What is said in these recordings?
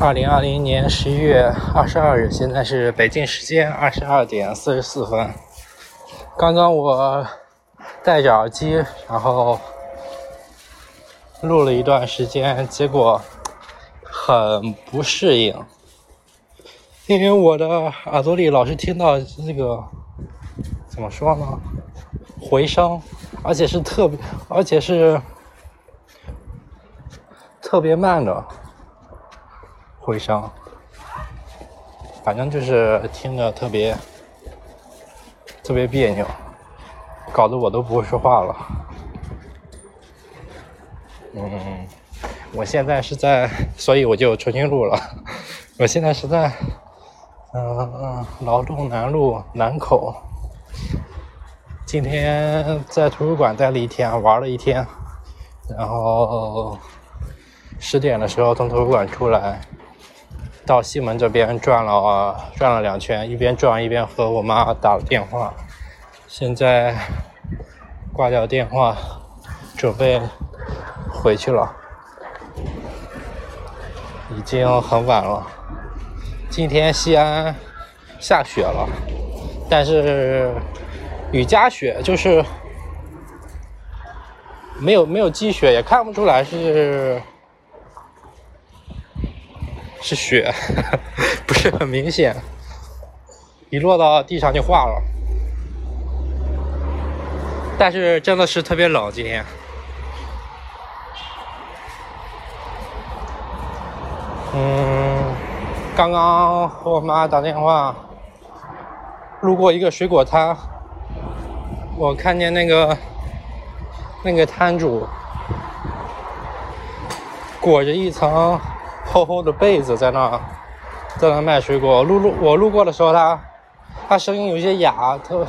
二零二零年十一月二十二日，现在是北京时间二十二点四十四分。刚刚我戴着耳机，然后录了一段时间，结果很不适应，因为我的耳朵里老是听到那个怎么说呢，回声，而且是特别，而且是特别慢的。回声，反正就是听着特别特别别扭，搞得我都不会说话了。嗯，我现在是在，所以我就重新录了。我现在是在，嗯嗯，劳动南路南口。今天在图书馆待了一天，玩了一天，然后十点的时候从图书馆出来。到西门这边转了转了两圈，一边转一边和我妈打了电话。现在挂掉电话，准备回去了。已经很晚了。今天西安下雪了，但是雨夹雪，就是没有没有积雪，也看不出来是。是雪，不是很明显，一落到地上就化了。但是真的是特别冷今天。嗯，刚刚和我妈打电话，路过一个水果摊，我看见那个那个摊主裹着一层。厚厚的被子在那，在那卖水果。路路我路过的时候，他他声音有些哑，特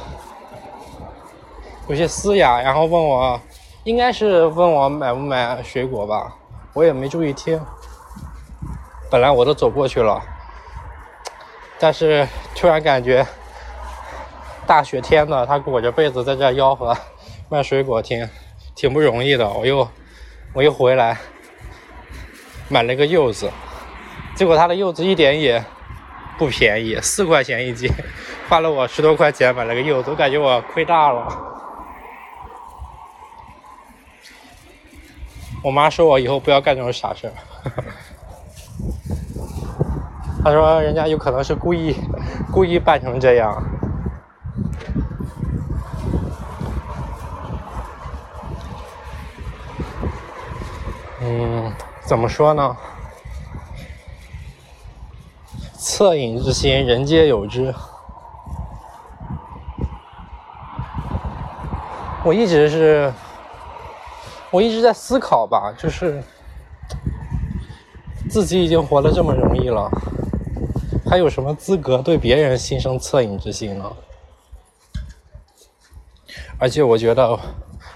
有些嘶哑，然后问我，应该是问我买不买水果吧。我也没注意听，本来我都走过去了，但是突然感觉大雪天的，他裹着被子在这吆喝卖水果，挺挺不容易的。我又我又回来。买了个柚子，结果他的柚子一点也不便宜，四块钱一斤，花了我十多块钱买了个柚子，我感觉我亏大了。我妈说我以后不要干这种傻事儿，她说人家有可能是故意故意扮成这样。嗯。怎么说呢？恻隐之心，人皆有之。我一直是，我一直在思考吧，就是自己已经活得这么容易了，还有什么资格对别人心生恻隐之心呢？而且我觉得，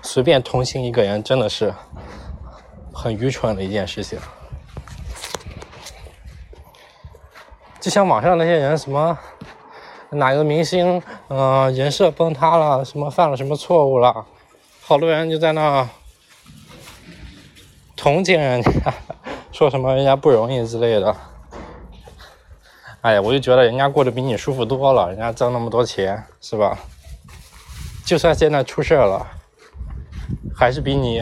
随便同情一个人，真的是。很愚蠢的一件事情，就像网上那些人，什么哪个明星，嗯，人设崩塌了，什么犯了什么错误了，好多人就在那同情人家，说什么人家不容易之类的。哎呀，我就觉得人家过得比你舒服多了，人家挣那么多钱，是吧？就算现在出事了，还是比你。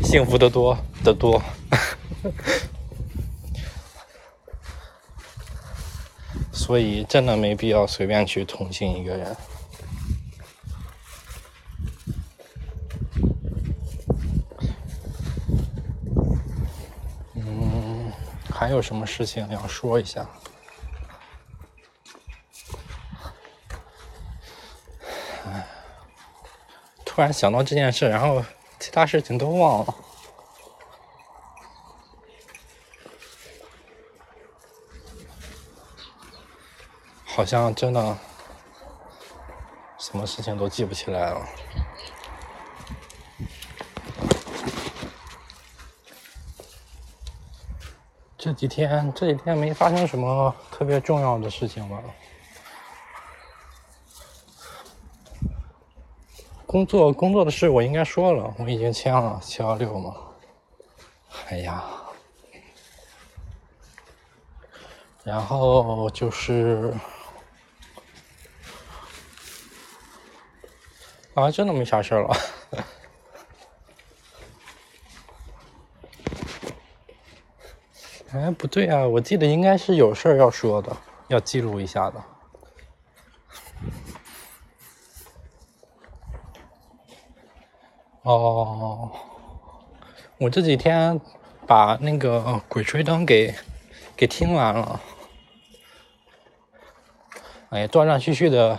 幸福的多的多，所以真的没必要随便去同情一个人。嗯，还有什么事情要说一下？突然想到这件事，然后。其他事情都忘了，好像真的什么事情都记不起来了。这几天这几天没发生什么特别重要的事情吧？工作工作的事我应该说了，我已经签了七幺六嘛。哎呀，然后就是啊，真的没啥事了。哎，不对啊，我记得应该是有事儿要说的，要记录一下的。哦，我这几天把那个《鬼吹灯》给给听完了，哎，断断续续的。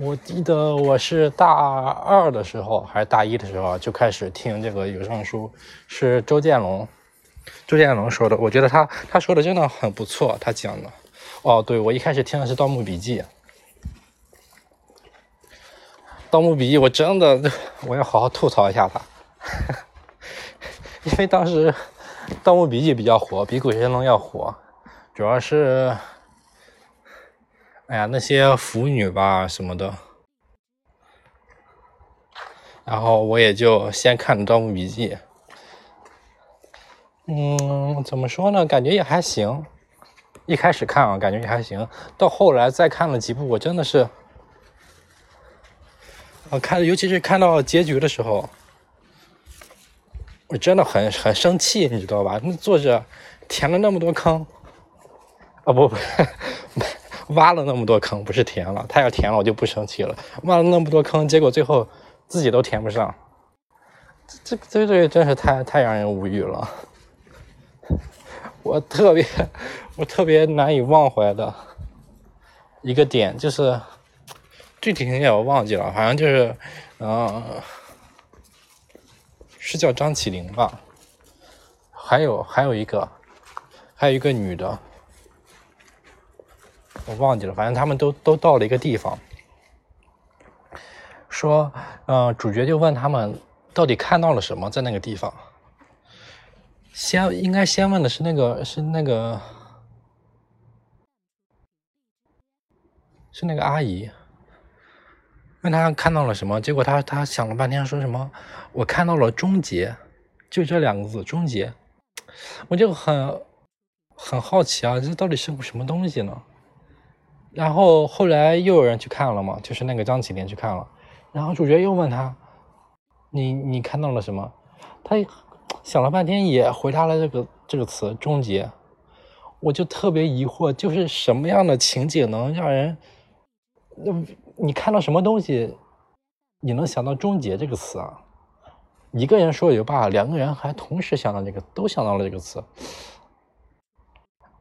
我记得我是大二的时候还是大一的时候就开始听这个有声书，是周建龙。周建龙说的，我觉得他他说的真的很不错。他讲的，哦，对我一开始听的是《盗墓笔记》，《盗墓笔记》我真的我要好好吐槽一下他，因为当时《盗墓笔记》比较火，比《鬼吹灯》要火，主要是，哎呀那些腐女吧什么的，然后我也就先看了《盗墓笔记》。嗯，怎么说呢？感觉也还行。一开始看啊，感觉也还行。到后来再看了几部，我真的是，我看，尤其是看到结局的时候，我真的很很生气，你知道吧？那作者填了那么多坑，啊不不，挖了那么多坑，不是填了。他要填了，我就不生气了。挖了那么多坑，结果最后自己都填不上，这这这这真是太太让人无语了。我特别，我特别难以忘怀的一个点就是，具体情节我忘记了，好像就是，嗯，是叫张起灵吧？还有还有一个，还有一个女的，我忘记了，反正他们都都到了一个地方，说，嗯，主角就问他们到底看到了什么在那个地方。先应该先问的是那个是那个是那个阿姨，问他看到了什么，结果他他想了半天说什么，我看到了终结，就这两个字终结，我就很很好奇啊，这到底是个什么东西呢？然后后来又有人去看了嘛，就是那个张起灵去看了，然后主角又问他，你你看到了什么？他。想了半天也回答了这个这个词“终结”，我就特别疑惑，就是什么样的情景能让人，那你看到什么东西，你能想到“终结”这个词啊？一个人说也就罢了，两个人还同时想到这个，都想到了这个词，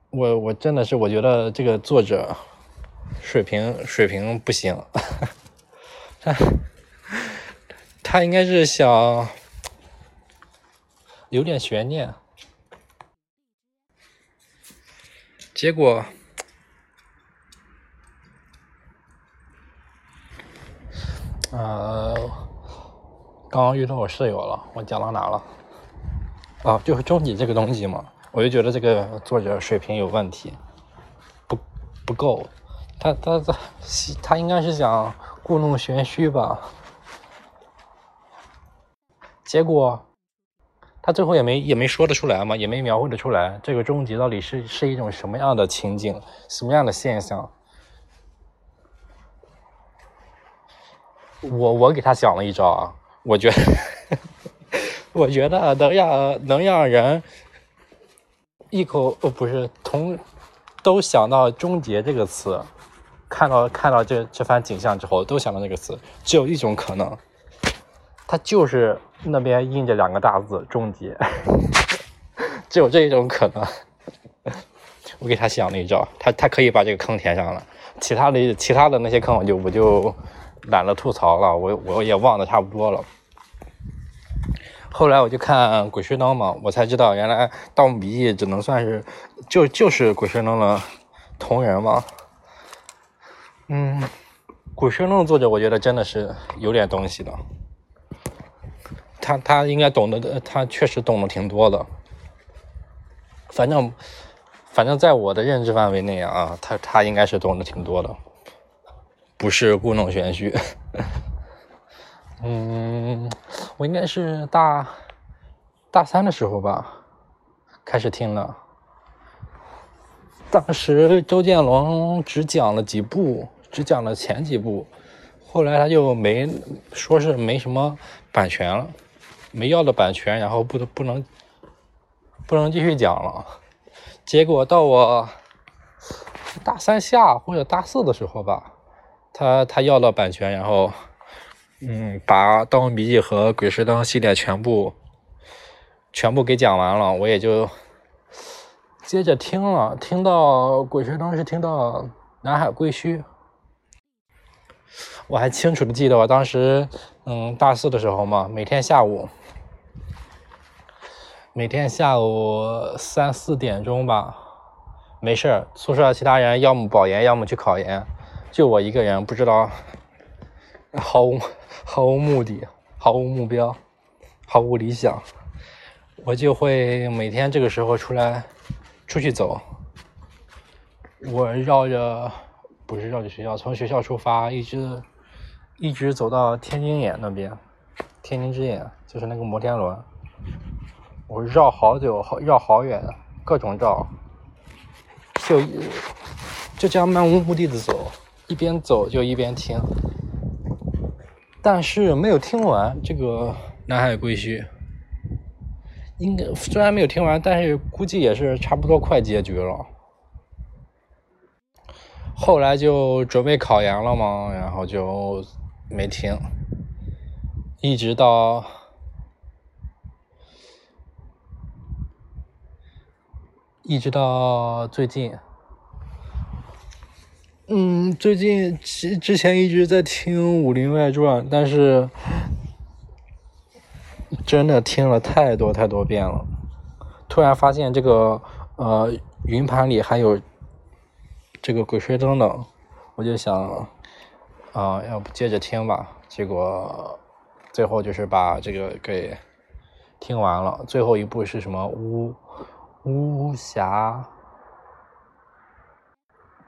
我我真的是我觉得这个作者水平水平不行，他他应该是想。有点悬念，结果，呃，刚刚遇到我室友了，我讲到哪了？啊，就是终极这个东西嘛，我就觉得这个作者水平有问题，不不够，他他他他应该是想故弄玄虚吧，结果。他最后也没也没说得出来嘛，也没描绘得出来，这个终极到底是是一种什么样的情景，什么样的现象？我我给他想了一招啊，我觉得，我觉得能让能让人一口哦不是同都想到“终结”这个词，看到看到这这番景象之后都想到这个词，只有一种可能，他就是。那边印着两个大字“终结”，只有这一种可能。我给他想了一招，他他可以把这个坑填上了，其他的其他的那些坑我就我就懒得吐槽了，我我也忘得差不多了。后来我就看《鬼吹灯》嘛，我才知道原来《盗墓笔记》只能算是就就是《鬼吹灯》的同人嘛。嗯，《鬼吹灯》的作者我觉得真的是有点东西的。他他应该懂得，他确实懂得挺多的。反正反正在我的认知范围内啊，他他应该是懂得挺多的，不是故弄玄虚。嗯，我应该是大大三的时候吧，开始听的。当时周建龙只讲了几部，只讲了前几部，后来他就没说是没什么版权了，没要的版权，然后不不能不能继续讲了。结果到我大三下或者大四的时候吧，他他要了版权，然后嗯，把《盗墓笔记》和《鬼吹灯》系列全部全部给讲完了，我也就。接着听了，听到《鬼吹灯》是听到南海归墟，我还清楚的记得，我当时嗯大四的时候嘛，每天下午，每天下午三四点钟吧，没事儿，宿舍其他人要么保研，要么去考研，就我一个人不知道，毫无毫无目的，毫无目标，毫无理想，我就会每天这个时候出来。出去走，我绕着不是绕着学校，从学校出发，一直一直走到天津眼那边，天津之眼就是那个摩天轮，我绕好久，好绕好远，各种绕，就就这样漫无目的的走，一边走就一边听，但是没有听完这个南海归墟。应该虽然没有听完，但是估计也是差不多快结局了。后来就准备考研了嘛，然后就没听，一直到一直到最近。嗯，最近之之前一直在听《武林外传》，但是。真的听了太多太多遍了，突然发现这个呃云盘里还有这个《鬼吹灯》的，我就想啊，要不接着听吧。结果最后就是把这个给听完了。最后一部是什么？巫巫峡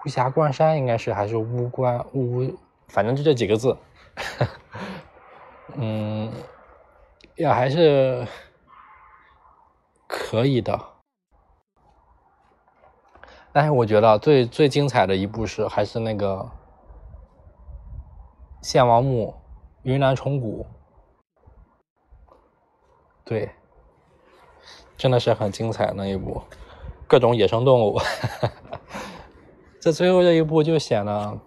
巫峡关山应该是还是巫关巫，反正就这几个字。嗯。也还是可以的，但是我觉得最最精彩的一部是还是那个献王墓云南虫谷，对，真的是很精彩那一部，各种野生动物，这最后这一步就显得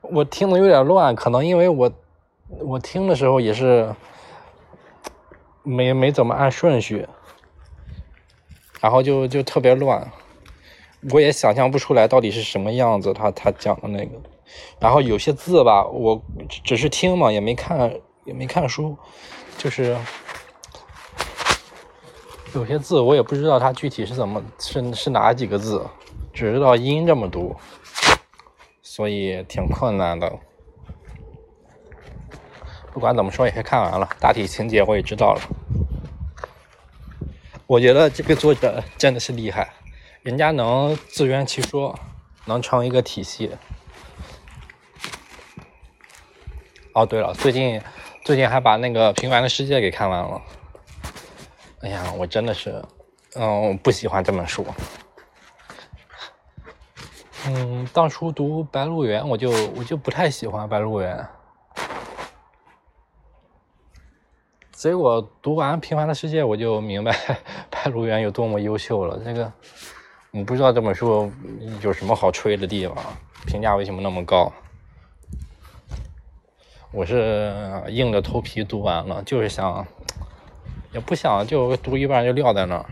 我听的有点乱，可能因为我。我听的时候也是没没怎么按顺序，然后就就特别乱，我也想象不出来到底是什么样子。他他讲的那个，然后有些字吧，我只是听嘛，也没看也没看书，就是有些字我也不知道它具体是怎么是是哪几个字，只知道音这么读，所以挺困难的。不管怎么说，也是看完了，大体情节我也知道了。我觉得这个作者真的是厉害，人家能自圆其说，能成一个体系。哦，对了，最近最近还把那个《平凡的世界》给看完了。哎呀，我真的是，嗯，不喜欢这本书。嗯，当初读《白鹿原》，我就我就不太喜欢《白鹿原》。结果读完《平凡的世界》，我就明白 白鹿原有多么优秀了。这个，你不知道这本书有什么好吹的地方，评价为什么那么高？我是硬着头皮读完了，就是想，也不想就读一半就撂在那儿。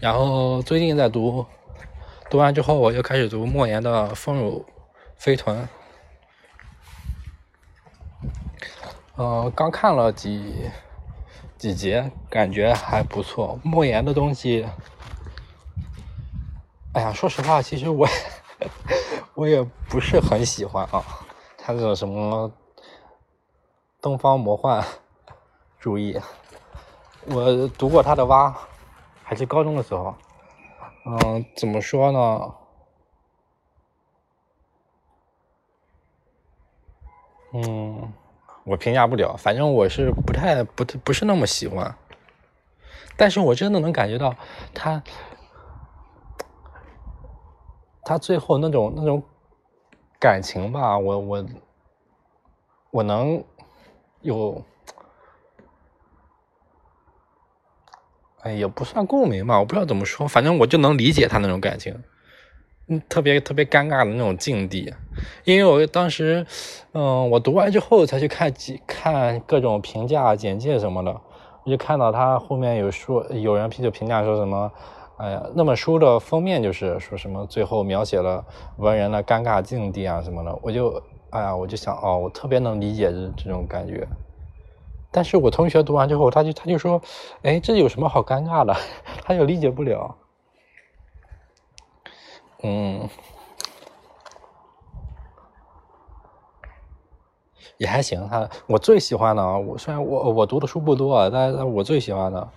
然后最近在读，读完之后我就开始读莫言的《丰乳飞豚》。呃，刚看了几几节，感觉还不错。莫言的东西，哎呀，说实话，其实我 我也不是很喜欢啊。他这种什么东方魔幻主义，我读过他的《蛙》，还是高中的时候。嗯，怎么说呢？嗯。我评价不了，反正我是不太不不是那么喜欢，但是我真的能感觉到他他最后那种那种感情吧，我我我能有，哎，也不算共鸣吧，我不知道怎么说，反正我就能理解他那种感情。嗯，特别特别尴尬的那种境地，因为我当时，嗯，我读完之后才去看几看各种评价简介什么的，我就看到他后面有说有人就评价说什么，哎呀，那本书的封面就是说什么最后描写了文人的尴尬境地啊什么的，我就哎呀，我就想哦，我特别能理解这这种感觉，但是我同学读完之后，他就他就说，哎，这有什么好尴尬的？他就理解不了。嗯，也还行。他我最喜欢的，我虽然我我读的书不多，但是我最喜欢的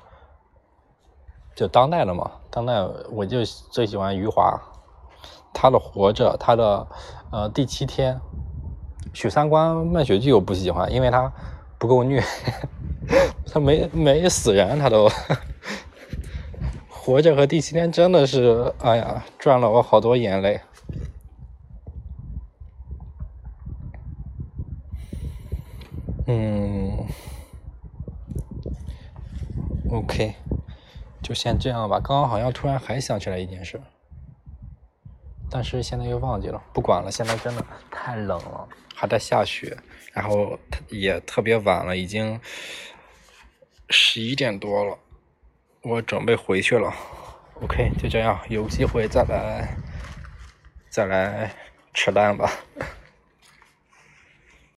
就当代的嘛。当代我就最喜欢余华，他的《活着》，他的呃《第七天》。许三观卖血记我不喜欢，因为他不够虐，他没没死人，他都。活着和第七天真的是，哎呀，赚了我好多眼泪。嗯，OK，就先这样吧。刚刚好像突然还想起来一件事，但是现在又忘记了。不管了，现在真的太冷了，还在下雪，然后也特别晚了，已经十一点多了。我准备回去了，OK，就这样，有机会再来，再来扯淡吧。